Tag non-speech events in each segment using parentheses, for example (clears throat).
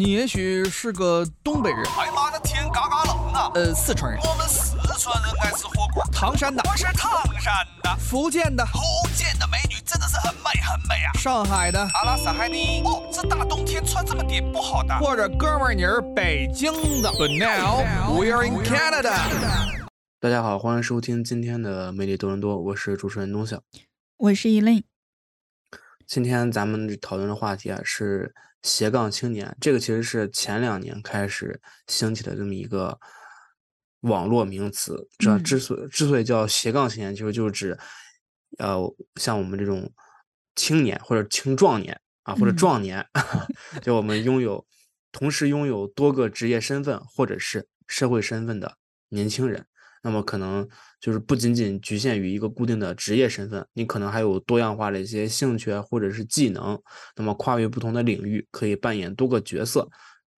你也许是个东北人，哎妈的天嘎嘎冷啊！呃，四川人，我们四川人爱吃火锅。唐山的，我是唐山的，福建的，福建的美女真的是很美很美啊！上海的，阿拉斯海尼。哦，这大冬天穿这么点不好的。或者哥们儿你是北京的。But now we are in Canada。大家好，欢迎收听今天的魅力多伦多，我是主持人东晓，我是依令。今天咱们讨论的话题啊是斜杠青年，这个其实是前两年开始兴起的这么一个网络名词。这之所之所以叫斜杠青年，其实就是指呃像我们这种青年或者青壮年啊或者壮年，(laughs) 就我们拥有同时拥有多个职业身份或者是社会身份的年轻人。那么可能就是不仅仅局限于一个固定的职业身份，你可能还有多样化的一些兴趣或者是技能。那么跨越不同的领域，可以扮演多个角色。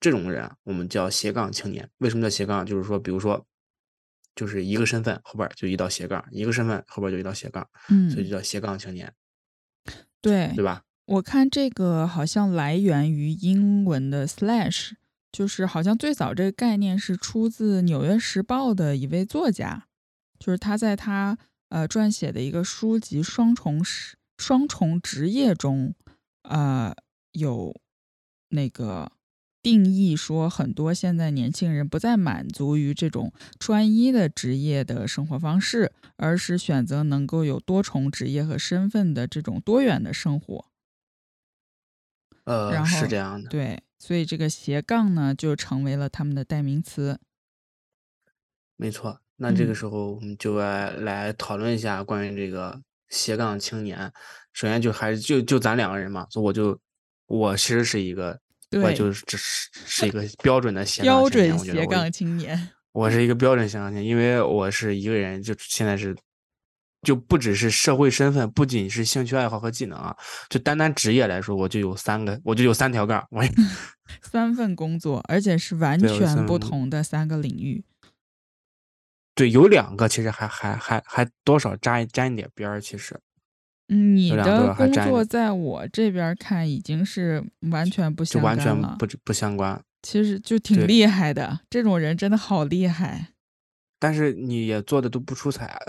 这种人我们叫斜杠青年。为什么叫斜杠？就是说，比如说，就是一个身份后边就一道斜杠，一个身份后边就一道斜杠，嗯，所以就叫斜杠青年。对，对吧？我看这个好像来源于英文的 slash。就是好像最早这个概念是出自《纽约时报》的一位作家，就是他在他呃撰写的一个书籍《双重双重职业》中，呃有那个定义说，很多现在年轻人不再满足于这种专一的职业的生活方式，而是选择能够有多重职业和身份的这种多元的生活。呃，然是这样的，对。所以这个斜杠呢，就成为了他们的代名词。没错，那这个时候我们就来来讨论一下关于这个斜杠青年。首先就还是就就咱两个人嘛，所以我就我其实是一个，我就是只是是一个标准的斜标准斜杠青年。我是一个标准斜杠青年，因为我是一个人，就现在是。就不只是社会身份，不仅是兴趣爱好和技能啊，就单单职业来说，我就有三个，我就有三条杠，我三份工作，而且是完全不同的三个领域。对，有两个其实还还还还多少沾沾一点边儿，其实。你的工作在我这边看已经是完全不相关了，就完全不不相关。其实就挺厉害的，这种人真的好厉害。但是你也做的都不出彩，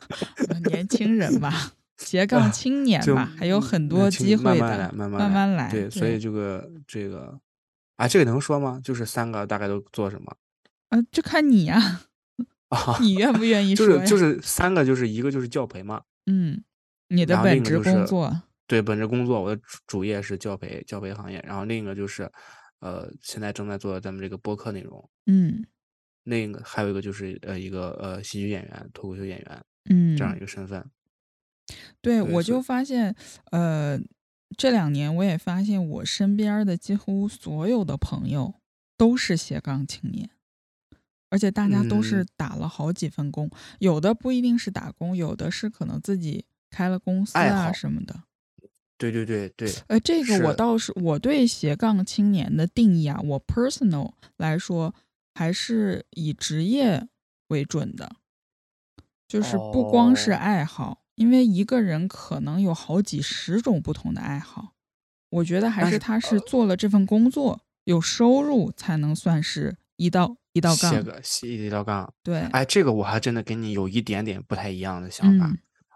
(laughs) 年轻人嘛，(laughs) 斜杠青年嘛，还有很多机会的，慢慢来，慢慢来。对，所以这个这个，啊，这个能说吗？就是三个大概都做什么？啊，就看你呀，(laughs) 啊你愿不愿意说？就是就是三个，就是一个就是教培嘛。嗯，你的本职工作。对，本职工作，我的主业是教培，教培行业。然后另一个就是，呃，现在正在做咱们这个播客内容。嗯。另一个还有一个就是呃一个呃喜剧演员、脱口秀演员，嗯，这样一个身份。对，我就发现，呃，这两年我也发现，我身边的几乎所有的朋友都是斜杠青年，而且大家都是打了好几份工，有的不一定是打工，有的是可能自己开了公司啊什么的。对对对对。呃，这个我倒是我对斜杠青年的定义啊，我 personal 来说。还是以职业为准的，就是不光是爱好，因为一个人可能有好几十种不同的爱好。我觉得还是他是做了这份工作有收入才能算是一道一道杠。写个写一道杠。对，哎，这个我还真的跟你有一点点不太一样的想法。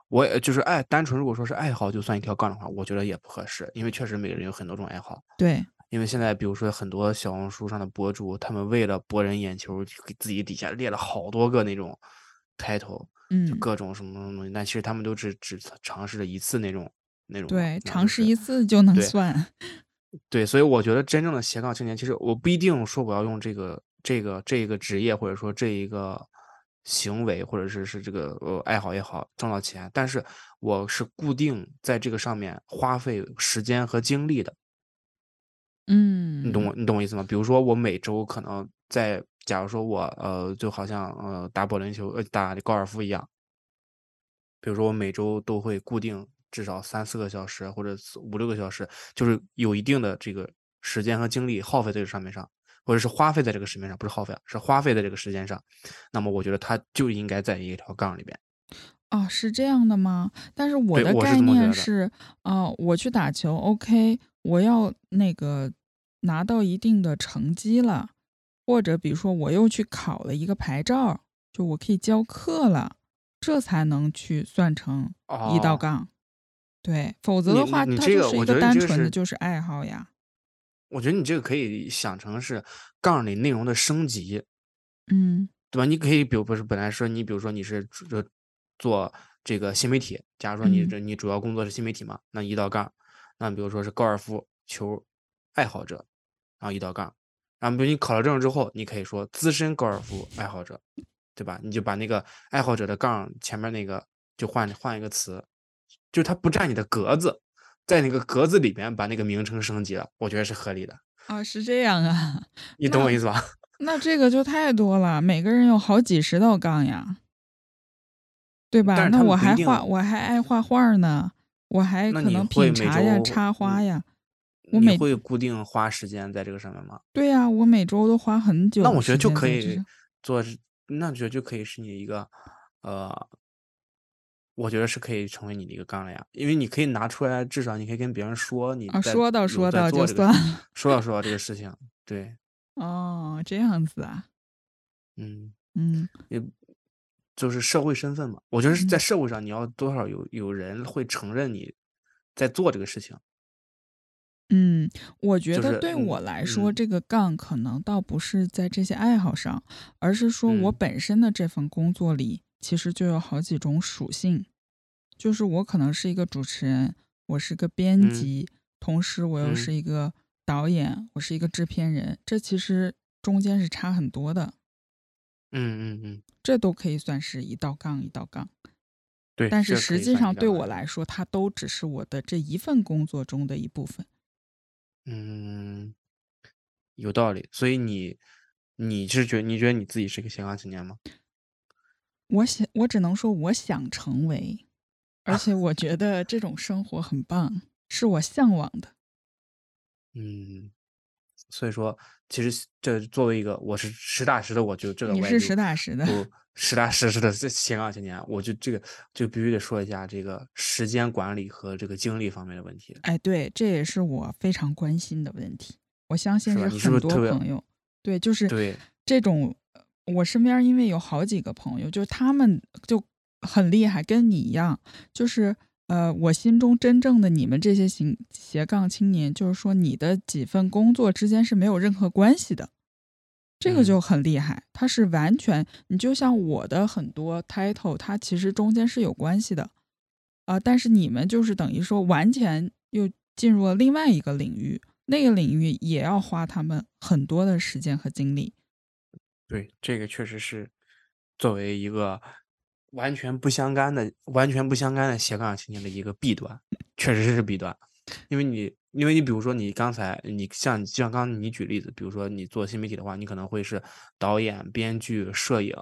我就是爱单纯如果说是爱好就算一条杠的话，我觉得也不合适，因为确实每个人有很多种爱好。对。因为现在，比如说很多小红书上的博主，他们为了博人眼球，给自己底下列了好多个那种开头，嗯，就各种什么什么东西。但其实他们都只只尝试了一次那种那种。对，尝试一次就能算。对，所以我觉得真正的斜杠青年，其实我不一定说我要用这个这个这个职业，或者说这一个行为，或者是是这个呃爱好也好挣到钱，但是我是固定在这个上面花费时间和精力的。嗯，你懂我，你懂我意思吗？比如说，我每周可能在，假如说我呃，就好像呃打保龄球、呃打高尔夫一样，比如说我每周都会固定至少三四个小时或者五六个小时，就是有一定的这个时间和精力耗费在这个上面上，或者是花费在这个时面上，不是耗费，是花费在这个时间上。那么我觉得它就应该在一条杠里边。啊，是这样的吗？但是我的概念是，啊，我去打球，OK。我要那个拿到一定的成绩了，或者比如说我又去考了一个牌照，就我可以教课了，这才能去算成一道哦，杠。对，否则的话，它就是一个单纯的，就是爱好呀。我觉得你这个可以想成是杠里内容的升级，嗯对吧？你可以比如不是本来说你比如说你是主呃做这个新媒体，假如说你嗯这你主要工作是新媒体嘛，那一道杠，那比如说是高尔夫球爱好者，然后一道杠，然后比如你考了证之后，你可以说资深高尔夫爱好者，对吧？你就把那个爱好者的杠前面那个就换换一个词，就是它不占你的格子，在那个格子里面把那个名称升级了，我觉得是合理的，啊，是这样啊，(laughs) 你懂我意思吧？(laughs) 那这个就太多了，每个人有好几十道杠呀，对吧？那我还画，我还爱画画呢，我还可能品茶呀、插花呀。我每你会固定花时间在这个上面吗？对呀，我每周都花很久那我觉得就可以。做是，那觉得就可以是你一个，呃，我觉得是可以成为你的一个杠了呀，因为你可以拿出来，至少你可以跟别人说你啊，说到说到就算了。说到说到这个事情，对，哦，这样子啊，嗯，嗯也就是社会身份嘛，我觉得是在嗯。社会上你要多少有有人会承认你在做这个事情，嗯，我觉得对我嗯来说，嗯。这个杠可能倒不是在这些爱好上，而是说我嗯。本身的这份工作里，其实就有好几种属性。就是我可能是一个主持人，我是个编嗯。辑，同时我又嗯。是一个导演，我是一个制片人，这其实中间是差很多的，嗯嗯嗯，这都可以算是一道杠一道杠。对，但是实际上对我来说，它都只是我的这一份工作中的一部分。嗯，有道理，所以你你是觉你觉得你自己是个斜杠青年吗？我想，我只能说我想成为，而且我觉得这种生活很棒，是我向往的。嗯，所以说，其实这作为一个我是实打实的，(laughs) 我就这个你是实打实的，不实打实实的这行啊青年，我就这个就必须得说一下这个时间管理和这个精力方面的问题，哎，对，这也是我非常关心的问题。我相信是很多朋友，对，就是对？这种，呃我身边因为有好几个朋友，就是他们就很厉害，跟你一样，就是呃，我心中真正的你们这些行斜杠青年，就是说你的几份工作之间是没有任何关系的，这个嗯就很厉害。它是完全，你就像我的很多 title，它其实中间是有关系的，啊、但是你们就是等于说完全又进入了另外一个领域，那个领域也要花他们很多的时间和精力。对，这个确实是作为一个完全不相干的、完全不相干的斜杠青年的一个弊端，确实是弊端。因为你，因为你比如说你刚才你像就像刚刚你举例子，比如说你做新媒体的话，你可能会是导演、编剧、摄影，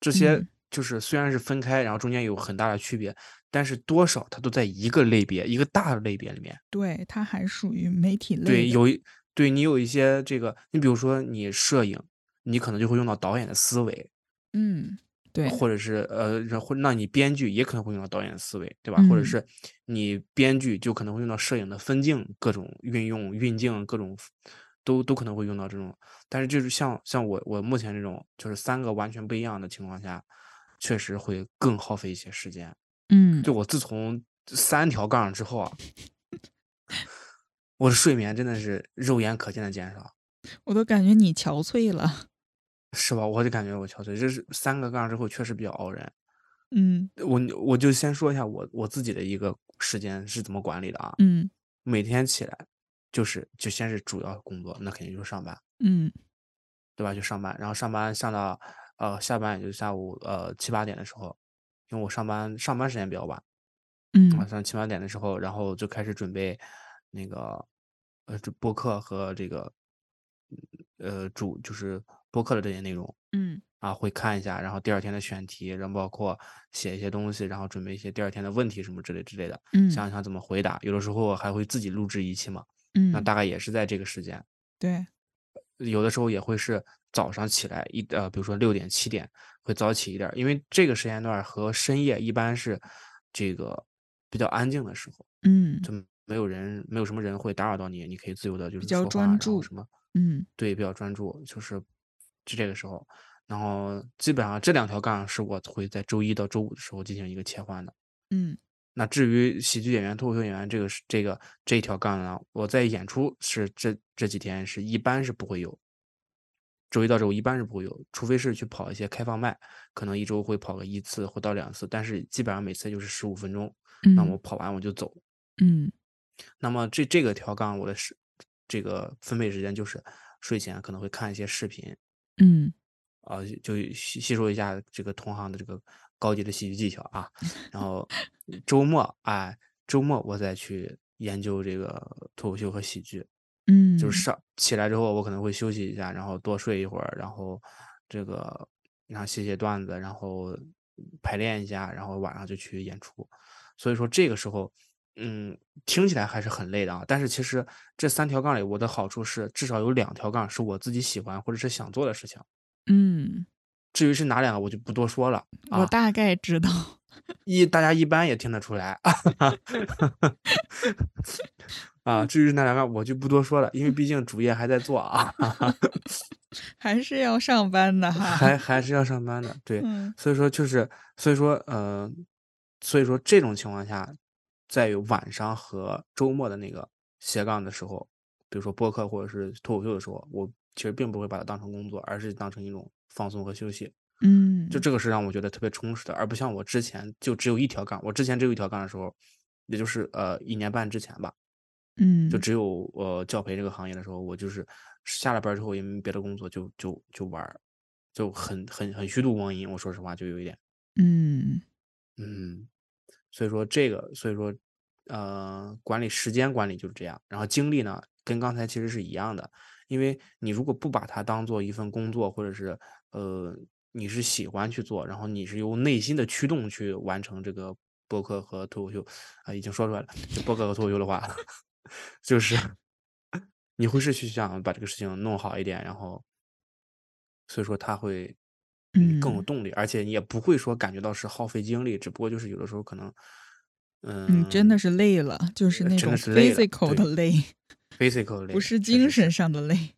这些嗯就是虽然是分开，然后中间有很大的区别，但是多少它都在一个类别、一个大的类别里面。对，它还属于媒体类对，有一对你有一些这个，你比如说你摄影，你可能就会用到导演的思维，嗯，对，或者是呃，然后那你编剧也可能会用到导演的思维，对吧？或者嗯是你编剧就可能会用到摄影的分镜，各种运用、运镜，各种都都可能会用到这种。但是就是像像我我目前这种，就是三个完全不一样的情况下，确实会更耗费一些时间。嗯，就我自从三条杠之后啊，我的睡眠真的是肉眼可见的减少。(laughs) 我都感觉你憔悴了。是吧？我就感觉我憔悴，这是三个杠之后确实比较熬人。嗯我我就先说一下我我自己的一个时间是怎么管理的啊。嗯每天起来就是就先是主要工作，那肯定就是上班，嗯对吧？就上班，然后上班上到呃下班也就下午呃七八点的时候，因为我上班上班时间比较晚，嗯晚嗯上七八点的时候，然后就开始准备那个呃这播客和这个呃主就是播客的这些内容。嗯啊，会看一下，然后第二天的选题，然后包括写一些东西，然后准备一些第二天的问题什么之类之类的，嗯想一想怎么回答。有的时候还会自己录制一期嘛，嗯那嗯，大概也是在这个时间。对，有的时候也会是早上起来一呃，比如说六点七点会早起一点儿，因为这个时间段儿和深夜一般是这个比较安静的时候，嗯就没有人，没有什么人会打扰到你，你可以自由的，就是比较说话，专注然后什么，嗯对，比较专注，就是就这个时候，然后基本上这两条杠是我会在周一到周五的时候进行一个切换的。嗯那至于喜剧演员、脱口秀演员这个是这个这一条杠呢，我在演出是这这几天是一般是不会有，周一到周五一般是不会有，除非是去跑一些开放麦，可能一周会跑个一次或到两次，但是基本上每次就是十五分钟，那我嗯跑完我就走。嗯那么这这个条杠我的是这个分配时间就是睡前可能会看一些视频，嗯。啊，就吸吸收一下这个同行的这个高级的喜剧技巧啊，然后周末哎，周末我再去研究这个脱口秀和喜剧，嗯，就。是上起来之后我可能会休息一下，然后多睡一会儿，然后这个然后写写段子，然后排练一下，然后晚上就去演出。所以说这个时候，嗯，听起来还是很累的啊。但是其实这三条杠里，我的好处是至少有两条杠是我自己喜欢或者是想做的事情。嗯，至于是哪两个，我就不多说了啊。我大概知道。(laughs) 一大家一般也听得出来啊。至于是哪两个，我就不多说了，因为毕竟主业还在做啊，(laughs) 还是要上班的哈。还还是要上班的。对，嗯所以说就是，所以说呃，所以说这种情况下，在晚上和周末的那个斜杠的时候，比如说播客或者是脱口秀的时候，我其实并不会把它当成工作，而是当成一种放松和休息。嗯，就这个是让我觉得特别充实的，而不像我之前就只有一条杠。我之前只有一条杠的时候，也就是呃一年半之前吧，嗯就只有呃教培这个行业的时候，我就是下了班之后也没别的工作，就就就玩，就很很很虚度光阴。我说实话，就有一点，嗯嗯，所以说这个，所以说呃管理时间管理就是这样，然后精力呢跟刚才其实是一样的，因为你如果不把它当做一份工作，或者是呃你是喜欢去做，然后你是由内心的驱动去完成这个播客和脱口秀啊、已经说出来了，就播客和脱口秀的话，(laughs) 就是你会是去想把这个事情弄好一点，然后所以说他会嗯更有嗯动力，而且你也不会说感觉到是耗费精力，只不过就是有的时候可能嗯，嗯真的是累了，就是那种 physical 的累，physical 累不是精神上的累。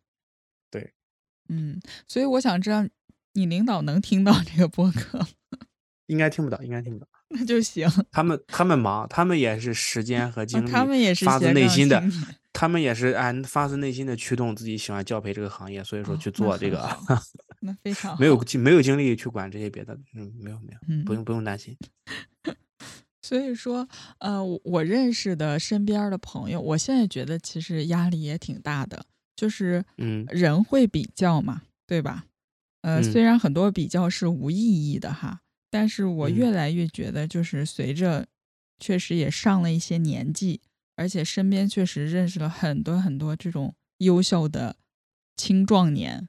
对，嗯，所以我想知道你领导能听到这个播客吗，(laughs) 应该听不到，应该听不到。那就行。他们 (laughs) 他们忙，他们也是时间和啊精力，他们也是发自内心的，他们也是按发自内心的驱动自己喜欢教培这个行业，所以说哦去做这个，好那非常没有精没有精力去管这些别的，嗯，没有没有，不嗯用不用担心。(laughs) 所以说，呃，我我认识的身边的朋友，我现在觉得其实压力也挺大的，就是嗯人会比较嘛，对吧？呃，嗯虽然很多比较是无意义的哈，但是我嗯越来越觉得，就是随着确实也上了一些年纪，而且身边确实认识了很多很多这种优秀的青壮年。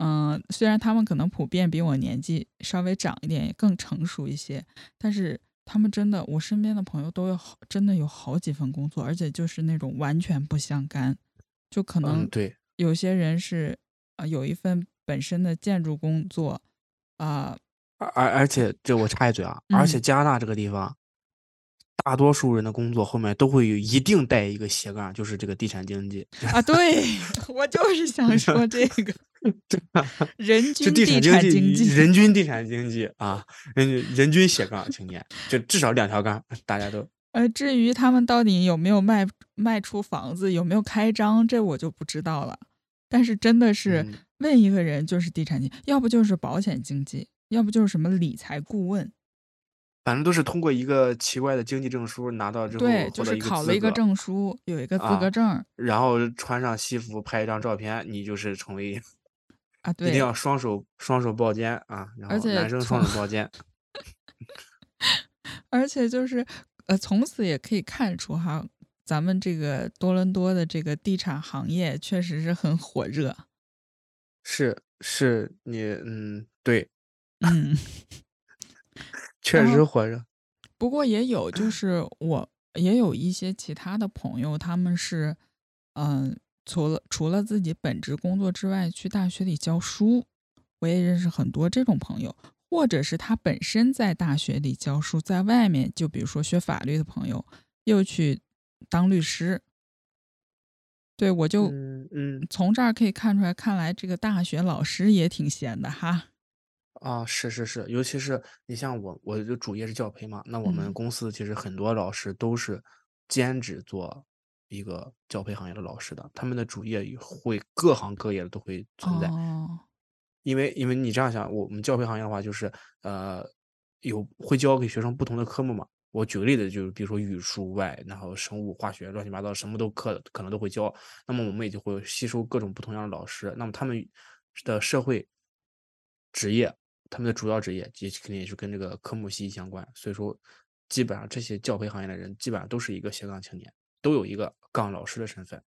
嗯、虽然他们可能普遍比我年纪稍微长一点，也更成熟一些，但是他们真的，我身边的朋友都有好，真的有好几份工作，而且就是那种完全不相干，就可能嗯，对，有些人是啊、呃有一份本身的建筑工作啊、而而而且这我插一嘴啊，而且嗯。加拿大这个地方，大多数人的工作后面都会有一定带一个斜杠，就是这个地产经济。啊，对 (laughs) 我就是想 (laughs) 说这个 (laughs) (laughs) 人均地地产经济，人均地产经济啊，人均人均斜杠青年，就至少两条杠，大家都呃，至于他们到底有没有卖卖出房子，有没有开张，这我就不知道了。但是真的是嗯问一个人就是地产经，要不就是保险经济，要不就是什么理财顾问。反正都是通过一个奇怪的经济证书拿到之后，对，就是考，了一个证书，有一个资啊格证儿然后穿上西服拍一张照片，你就是成为啊，对一定，要双手双手抱肩啊，然后男生双手抱肩，(laughs) 而且就是呃，从此也可以看出哈，咱们这个多伦多的这个地产行业确实是很火热。是是，你嗯对，嗯，(laughs) 确实火热，不过也有，就 (clears throat) 是我也有一些其他的朋友，他们是嗯、除了除了自己本职工作之外，去大学里教书。我也认识很多这种朋友，或者是他本身在大学里教书，在外面就比如说学法律的朋友，又去当律师。对，我就嗯嗯从这儿可以看出来，看来这个大学老师也挺闲的哈。啊，是是是，尤其是你像我，我的主业是教培嘛，那我们嗯公司其实很多老师都是兼职做一个教培行业的老师的，他们的主业也会各行各业的都会存在。哦，因为因为你这样想，我们教培行业的话，就是呃，有会教给学生不同的科目嘛。我举个例子，就是比如说语数外，然后生物、化学，乱七八糟什么都课可能都会教。那么我们也就会吸收各种不同样的老师。那么他们的社会职业，他们的主要职业也肯定也是跟这个科目息息相关。所以说，基本上这些教培行业的人，基本上都是一个斜杠青年，都有一个杠老师的身份。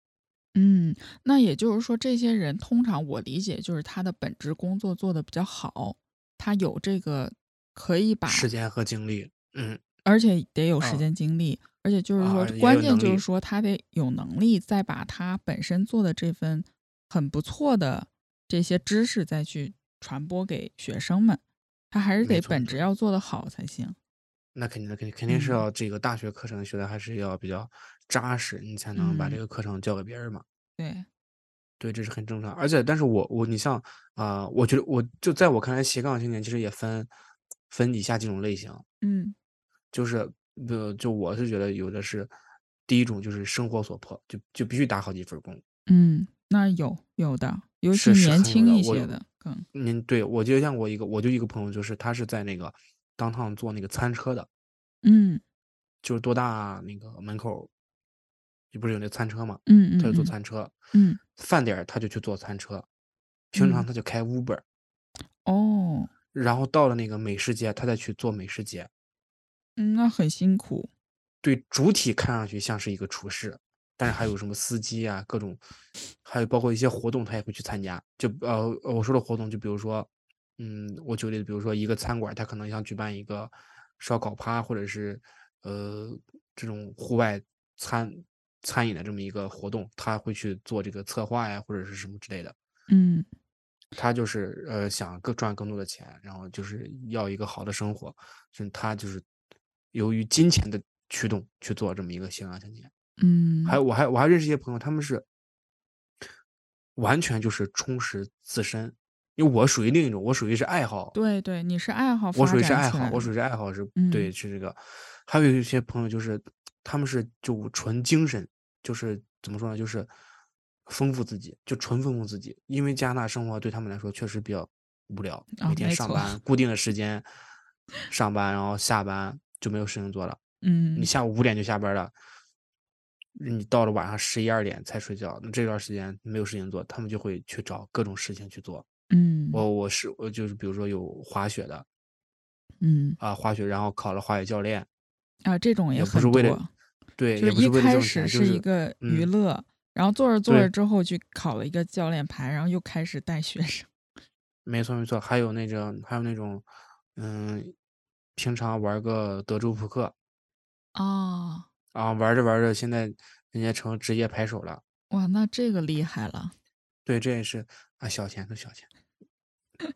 嗯，那也就是说，这些人通常我理解就是他的本职工作做得比较好，他有这个可以把，时间和精力，嗯，而且得有时啊间精力，而且就是说啊，关键就是说他得有能力，再把他本身做的这份很不错的这些知识再去传播给学生们，他还是得本职要做得好才行。那肯定的，肯定肯定是嗯要这个大学课程学的还是要比较扎实，你才能把这嗯个课程教给别人嘛。对，对，这是很正常。而且，但是我我你像啊、我觉得我就在我看来，斜杠青年其实也分分以下几种类型，嗯就是呃，就我是觉得有的是第一种就是生活所迫，就就必须打好几份工。嗯，那有有的，尤其是年轻一些的更，您对我就像我一个，我就一个朋友，就是他是在那个当趟做那个餐车的，嗯就是多大那个门口，不是有那餐车嘛，嗯他就做嗯餐车。嗯饭点儿他就去坐餐车，平常嗯他就开 Uber，、哦，然后到了那个美食节，他再去做美食节。嗯，那很辛苦。对，主体看上去像是一个厨师，但是还有什么司机啊，各种，还有包括一些活动，他也会去参加。就呃，我说的活动，就比如说，嗯，我举个例子，比如说一个餐馆，他可能想举办一个烧烤趴，或者是呃这种户外餐餐饮的这么一个活动，他会去做这个策划呀，或者是什么之类的。嗯他就是呃想更赚更多的钱，然后就是要一个好的生活，就是他就是由于金钱的驱动去做这么一个斜杠青年。嗯，还有我还我还认识一些朋友，他们是完全就是充实自身，因为我属于另一种，我属于是爱好，对对，你是爱好我属于是爱好，我属于是爱好是对嗯是这个。还有一些朋友就是他们是就纯精神，就是怎么说呢，就是丰富自己，就纯丰富自己。因为加拿大生活对他们来说确实比较无聊，啊每天上班固定的时间上班，然后下班就没有事情做了。嗯你下午五点就下班了，你到了晚上十一二点才睡觉，那这段时间没有事情做，他们就会去找各种事情去做。嗯我我是我就是比如说有滑雪的嗯啊，滑雪，然后考了滑雪教练，啊，这种也不很是为了多，对，就是一开始就是一个娱嗯乐，然后做着做着之后去考了一个教练牌，然后又开始带学生。(laughs) 没错没错，还有那种还有那种嗯，平常玩个德州扑克哦，啊，玩着玩着，现在人家成职业牌手了。哇，那这个厉害了。对，这也是啊，小钱都小钱，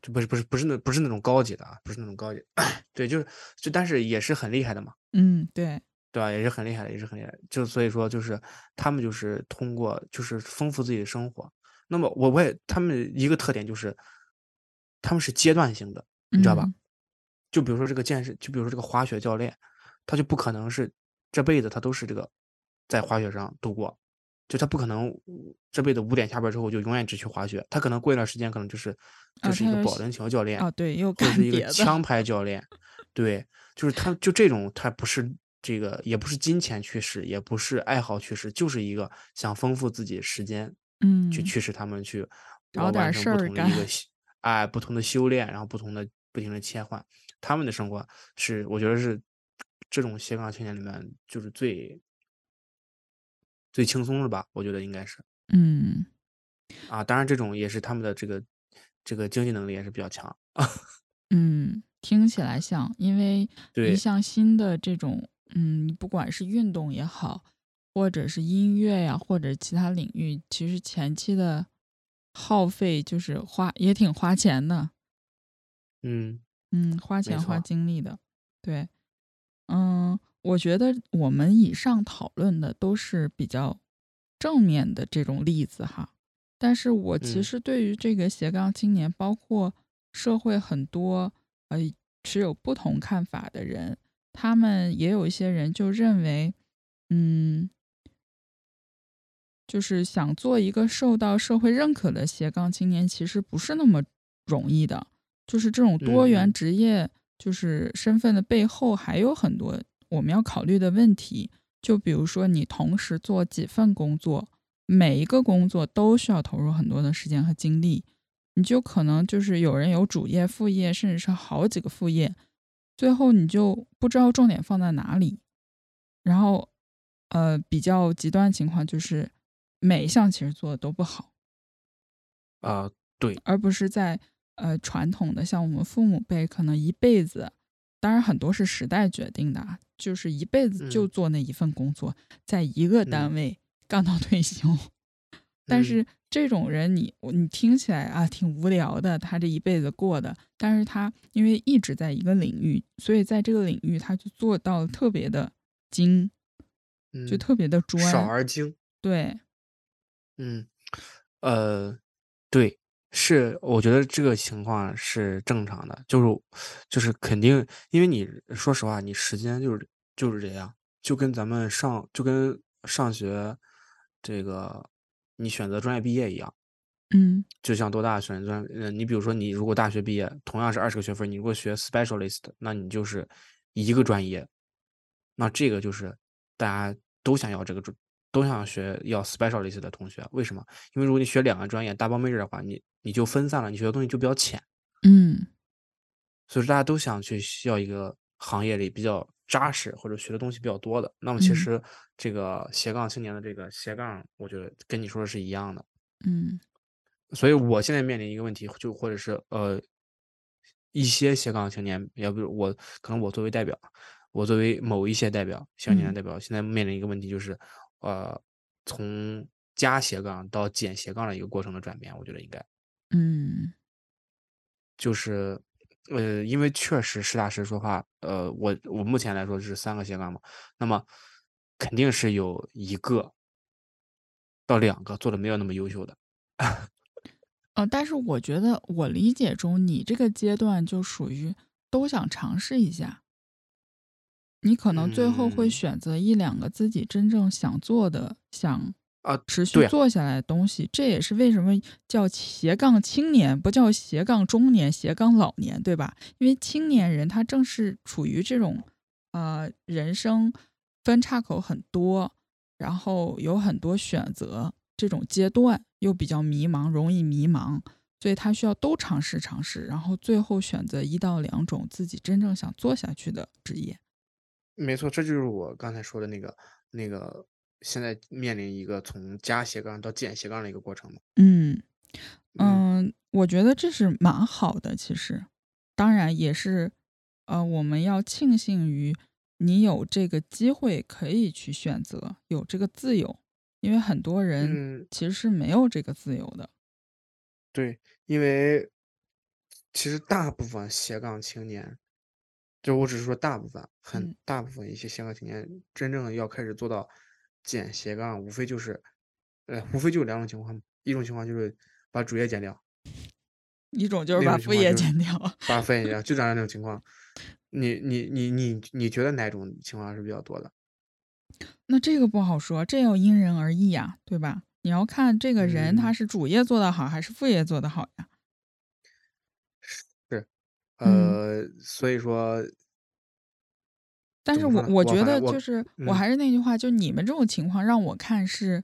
就不是不是不是那不是那种高级的啊，不是那种高级，(clears throat) 对，就是就但是也是很厉害的嘛，嗯，对，对吧？也是很厉害的，也是很厉害的。就所以说，就是他们就是通过就是丰富自己的生活。那么我我也他们一个特点就是，他们是阶段性的，你知道吧？嗯就比如说这个健身，就比如说这个滑雪教练，他就不可能是这辈子他都是这个在滑雪上度过，就他不可能这辈子五点下班之后就永远只去滑雪，他可能过一段时间可能就是啊就是一个保龄球教练，哦，对，又或者是一个。枪。牌教练，对，就是他就这种，他不是这个，也不是金钱驱使，也不是爱好驱使，就是一个想丰富自己时间，嗯去嗯。驱使他们去找完完点事儿成不同的一个干。哎不同的修炼，然后不同的不停的切换，他们的生活是我觉得是这种斜杠青年里面就是最最轻松的吧，我觉得应该是。嗯。啊，当然这种也是他们的这个这个经济能力也是比较强。啊，(laughs) 嗯，听起来像，因为一对。项新的这种，嗯，不管是运动也好，或者是音乐呀，或者其他领域，其实前期的耗费就是花也挺花钱的，嗯嗯，花钱花精力的，对，嗯，我觉得我们以上讨论的都是比较正面的这种例子哈，但是我其嗯。实对于这个斜杠青年，包括社会很多呃持有不同看法的人，他们也有一些人就认为，嗯，就是想做一个受到社会认可的斜杠青年，其实不是那么容易的。就是这种多元职业，就是身份的背后还有很多我们要考虑的问题。就比如说，你同时做几份工作，每一个工作都需要投入很多的时间和精力，你就可能就是有人有主业、副业，甚至是好几个副业，最后你就不知道重点放在哪里。然后，呃，比较极端情况就是每一项其实做的都不好。啊、对，而不是在呃传统的像我们父母辈可能一辈子，当然很多是时代决定的啊，就是一辈子就嗯做那一份工作，在一个单嗯位干到退休。但嗯是这种人你，我你听起来啊挺无聊的，他这一辈子过的，但是他因为一直在一个领域，所以在这个领域他就做到特别的精，就嗯，特别的专。少而精。对，嗯，呃，对，是，我觉得这个情况是正常的，就是就是肯定，因为你说实话，你时间就是就是这样，就跟咱们上就跟上学这个你选择专业毕业一样，嗯。就像多大选择专，呃，你比如说你如果大学毕业，同样是二十个学分，你如果学 specialist，那你就是一个专业，那这个就是大家都想要这个专，都想学要 specialist 的同学，为什么？因为如果你学两个专业 double major 的话，你你就分散了，你学的东西就比较浅，嗯所以说大家都想去需要一个行业里比较扎实或者学的东西比较多的。那么其嗯实这个斜杠青年的这个斜杠，我觉得跟你说的是一样的。嗯所以我现在面临一个问题，就或者是呃，一些斜杠青年，要不我可能我作为代表，我作为某一些代表，青年嗯代表，现在面临一个问题，就是呃，从加斜杠到减斜杠的一个过程的转变，我觉得应该嗯就是呃，因为确实实打实说话，呃，我我目前来说是三个斜杠嘛，那么肯定是有一个到两个做的没有那么优秀的。(laughs) 呃，但是我觉得我理解中，你这个阶段就属于都想尝试一下，你可能最后会嗯选择一两个自己真正想做的、想啊持续做下来的东西。这也是为什么叫斜杠青年，不叫斜杠中年、斜杠老年，对吧？因为青年人他正是处于这种呃人生分岔口很多，然后有很多选择这种阶段，又比较迷茫，容易迷茫，所以他需要都尝试尝试，然后最后选择一到两种自己真正想做下去的职业。没错，这就是我刚才说的那个那个，现在面临一个从加斜杠到减斜杠的一个过程嘛。嗯嗯嗯，我觉得这是蛮好的，其实，当然也是，呃，我们要庆幸于你有这个机会可以去选择，有这个自由，因为很多人嗯，其实是没有这个自由的。对，因为其实大部分斜杠青年，就我只是说大部分，很嗯大部分一些斜杠青年真正要开始做到减斜杠，无非就是，呃，无非就两种情况，一种情况就是把主业减掉，一种就是把副业减掉，把副业减掉，就这种情况。(laughs) 你你你你你觉得哪种情况是比较多的？那这个不好说，这要因人而异呀，对吧？你要看这个人他嗯是主业做得好还是副业做得好呀。呃，所以说，但是我怎么说呢我觉反正我得就是我嗯还是那句话，就你们这种情况让我看是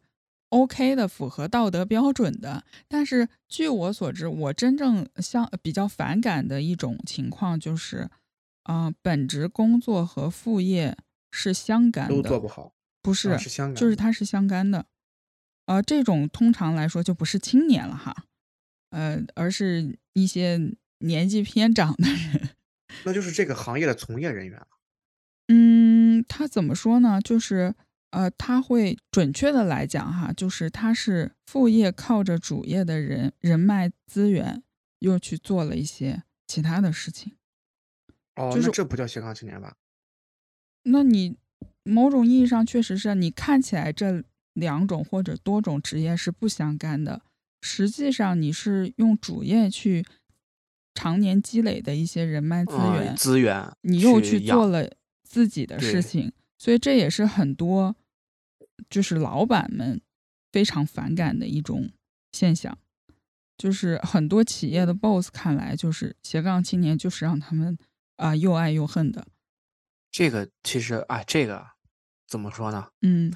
OK 的，符合道德标准的。但是据我所知，我真正相比较反感的一种情况就是，啊、本职工作和副业是相干都的，做不好，不是，啊是相干的就是它是相干的。呃，这种通常来说就不是青年了哈，呃，而是一些年纪偏长的人。(laughs) 那就是这个行业的从业人员了。嗯，他怎么说呢？就是呃，他会准确的来讲哈，就是他是副业靠着主业的人人脉资源，又去做了一些其他的事情。哦，就是那这不叫斜杠青年吧？那你某种意义上确实是你看起来这两种或者多种职业是不相干的，实际上你是用主业去常年积累的一些人脉资嗯源，资源，你又去做了自己的事情，所以这也是很多就是老板们非常反感的一种现象。就是很多企业的 boss 看来，就是斜杠青年就是让他们啊、又爱又恨的。这个其实啊，这个怎么说呢？嗯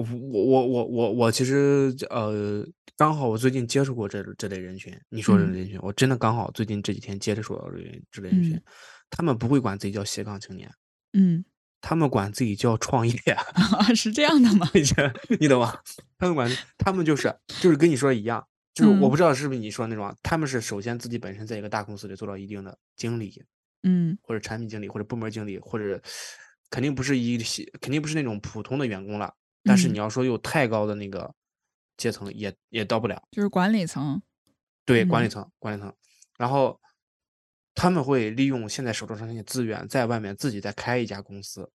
我我我我我我其实呃，刚好我最近接触过这这类人群。你说这人群，我真的刚好最近这几天接触到这类这类人群嗯，他们不会管自己叫斜杠青年，嗯，他们管自己叫创业。(laughs) 啊，(laughs) 是这样的吗？你这你懂吗？他们管 (laughs) 他们就是就是跟你说的一样，就是我嗯不知道是不是你说那种啊，他们是首先自己本身在一个大公司里做到一定的经理，嗯或者产品经理，或者部门经理，或者肯定不是一些肯定不是那种普通的员工了。但是嗯你要说有太高的那个阶层，也也到不了。就是管理层。对，管理嗯层，管理层，然后他们会利用现在手头上那些资源，在外面自己再开一家公司。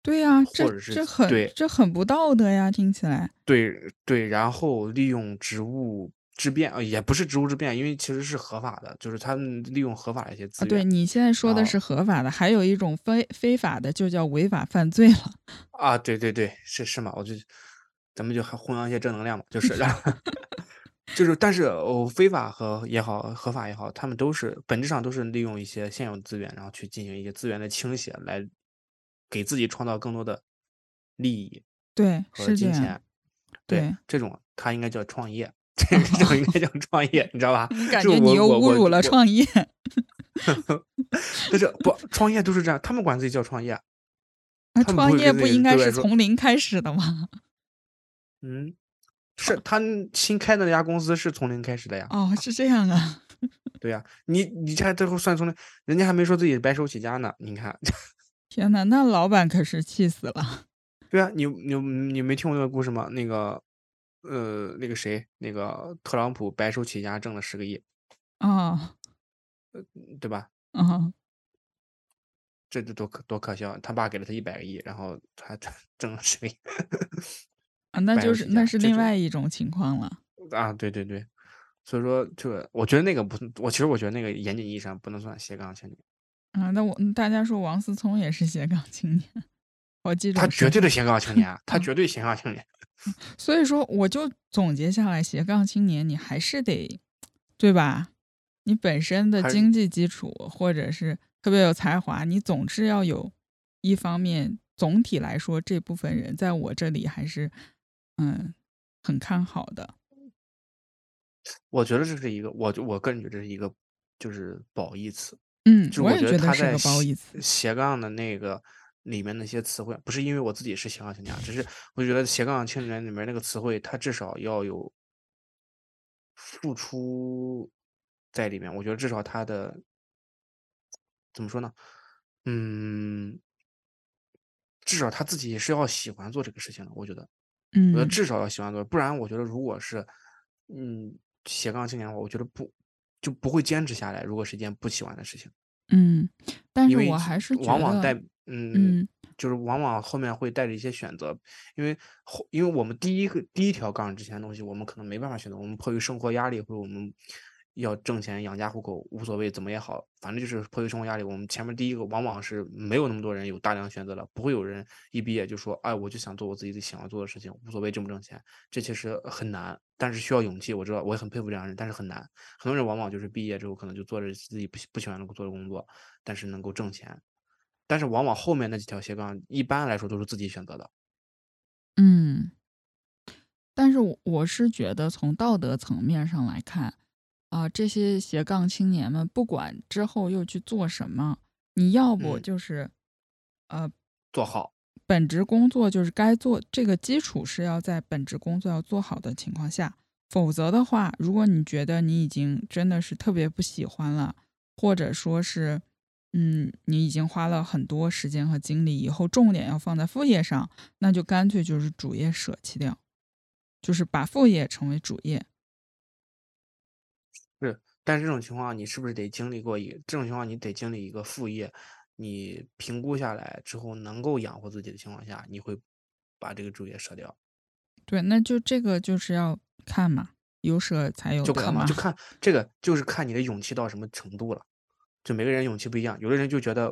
对呀、或这者是这很对这很不道德呀，听起来。对对，然后利用职务之便，呃，也不是职务之便，因为其实是合法的，就是他们利用合法的一些资啊，源。对你现在说的是合法的，还有一种非非法的，就叫违法犯罪了。(laughs) 啊，对对对，是是嘛，我就咱们就还弘扬一些正能量嘛，就是 (laughs) 就是，但是哦，非法和也好，合法也好，他们都是本质上都是利用一些现有的资源，然后去进行一些资源的倾斜，来给自己创造更多的利益对，和金钱。。对对，这种他应该叫创业，这种应该叫创业，你知道吧？你感觉你又侮辱了创业 (laughs) 但是不创业都是这样，他们管自己叫创业，创业不应该是从零开始的吗？(laughs) 嗯，是他新开的那家公司是从零开始的呀。哦，是这样啊。(laughs) 对呀，你你这最后算从零，人家还没说自己白手起家呢。你看，天呐，那老板可是气死了。对啊，你你你没听过那个故事吗？那个呃，那个谁，那个特朗普白手起家挣了十个亿，啊对吧？啊，这这多可多可笑！他爸给了他一百个亿，然后他他挣了十个亿 (laughs) 啊，那就是那是另外一种情况了。啊！对对对，所以说这个，我觉得那个不，我其实我觉得那个严谨意义上不能算斜杠青年，啊，那我嗯大家说王思聪也是斜杠青年，(laughs) 我记住他绝对的斜杠青年，啊他嗯 (laughs) 绝对斜杠青年。所以说，我就总结下来，斜杠青年你还是得，对吧？你本身的经济基础，或者是特别有才华，你总是要有一方面。总体来说，这部分人在我这里还是嗯很看好的。我觉得这是一个，我就我个人觉得这是一个就是褒义词。嗯，就我也觉他在得是个褒义词。斜杠的那个里面那些词汇，不是因为我自己是斜杠青年啊，只是我觉得斜杠青年里面那个词汇，它至少要有付出在里面。我觉得至少他的怎么说呢？嗯，至少他自己也是要喜欢做这个事情的。我觉得，嗯我觉得嗯至少要喜欢做，不然我觉得如果是嗯斜杠青年的话，我觉得不就不会坚持下来。如果是一件不喜欢的事情。嗯，但是我还是往往带嗯嗯。就是往往后面会带着一些选择，因为后因为我们第一个第一条杠之前的东西，我们可能没办法选择，我们迫于生活压力或者我们要挣钱养家糊口，无所谓怎么也好，反正就是迫于生活压力，我们前面第一个往往是没有那么多人有大量选择的，不会有人一毕业就说，哎，我就想做我自己想要做的事情，无所谓挣不挣钱，这其实很难，但是需要勇气，我知道我也很佩服这样的人，但是很难，很多人往往就是毕业之后可能就做着自己不不喜欢的做的工作，但是能够挣钱。但是往往后面那几条斜杠，一般来说都是自己选择的。嗯，但是我我是觉得从道德层面上来看，啊、这些斜杠青年们不管之后又去做什么，你要不嗯就是，呃，做好，本职工作就是该做这个基础是要在本职工作要做好的情况下，否则的话，如果你觉得你已经真的是特别不喜欢了，或者说是，嗯，你已经花了很多时间和精力，以后重点要放在副业上，那就干脆就是主业舍弃掉，就是把副业成为主业。是，但是这种情况你是不是得经历过一这种情况你得经历一个副业，你评估下来之后能够养活自己的情况下，你会把这个主业舍掉。对，那就这个就是要看嘛，有舍才有得嘛就看嘛，就。看这个就是看你的勇气到什么程度了。就每个人勇气不一样，有的人就觉得，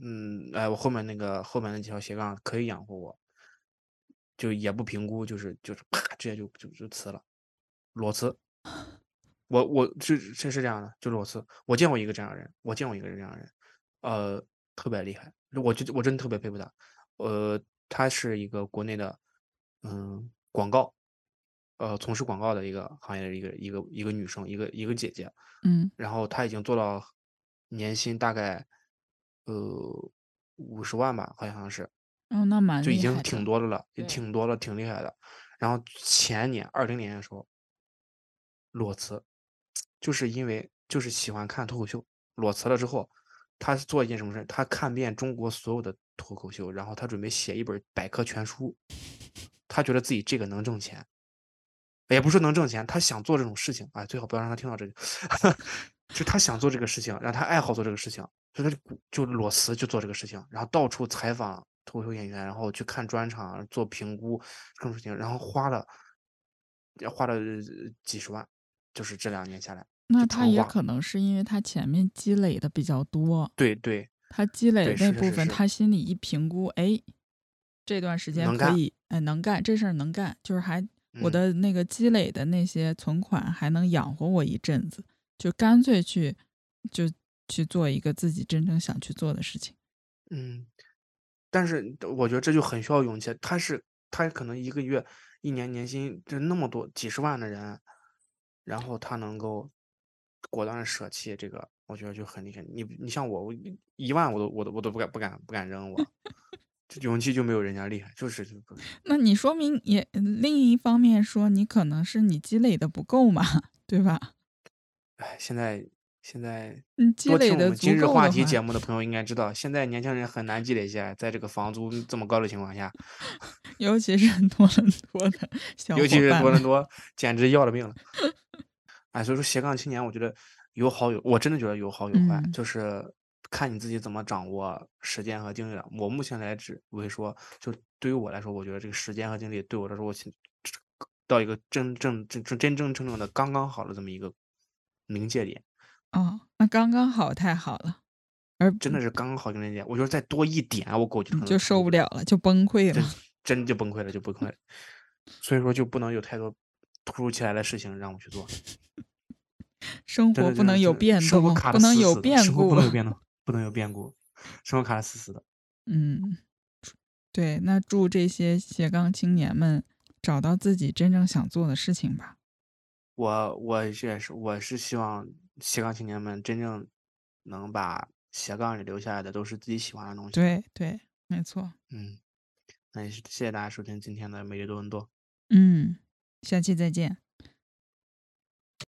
嗯，哎，我后面那个后面那几条斜杠可以养活我，就也不评估，就是就是啪直接就就就辞了，裸辞。我我是是是这样的，就裸辞。我见过一个这样的人，我见过一个这样的人，呃，特别厉害，我就我真的特别佩服他。呃，他是一个国内的，嗯，广告，呃，从事广告的一个行业的一个一个一个女生，一个一个姐姐。嗯然后她已经做到年薪大概呃五十万吧，好像是，哦，那蛮就已经挺多的了，也挺多了，挺厉害的。然后前年二零年的时候裸辞，就是因为就是喜欢看脱口秀，裸辞了之后，他做一件什么事？他看遍中国所有的脱口秀，然后他准备写一本百科全书，他觉得自己这个能挣钱。也不是说能挣钱，他想做这种事情，哎，最好不要让他听到这个，就他想做这个事情，让他爱好做这个事情，所以他就鼓就裸辞就做这个事情，然后到处采访脱口秀演员，然后去看专场，做评估各种事情，然后花了也花了呃几十万，就是这两年下来，那他也可能是因为他前面积累的比较多，对对他积累那部分，是是是他心里一评估，哎，这段时间可以，哎，能干这事儿能干，就是还我嗯。的那个积累的那些存款还能养活我一阵子，就干脆去就去做一个自己真正想去做的事情。嗯，但是我觉得这就很需要勇气。他是他可能一个月、一年年薪就那么多几十万的人，然后他能够果断舍弃这个，我觉得就很厉害。你你像我，我一一万我都我都我都不敢不敢不敢扔我，这勇气就没有人家厉害，就是就不 (laughs) 那你说明也另一方面说，你可能是你积累的不够嘛，对吧？哎，现在现在嗯积多听累的足我们今日够的话题节，目的朋友应该知道，现在年轻人很难积累下来，在这个房租这么高的情况下，尤其是多伦多的小尤其是多伦多，简直要了命了。(laughs) 哎，所以说斜杠青年，我觉得有好有，我真的觉得有好有坏，嗯就是看你自己怎么掌握时间和精力了。我目前来指为说，就对于我来说，我觉得这个时间和精力对我来说，我现到一个真正真真真正正正的刚刚好的这么一个临界点，哦，那刚刚好，太好了，而真的是刚刚好临界点。我觉得再多一点，我估计可能就受不了。了了，就崩溃了。真就崩溃了，就崩溃了。所以说就不能有太多突如其来的事情让我去做，生活不能有变动，卡不能有变故生活不。能有变动，不能有变故，生活卡的死死的。(laughs) 嗯，对，那祝这些斜杠青年们找到自己真正想做的事情吧。我我是也是我是希望斜杠青年们真正能把斜杠里留下来的都是自己喜欢的东西。对对，没错。嗯，那也是谢谢大家收听今天的每日多伦多。嗯，下期再见。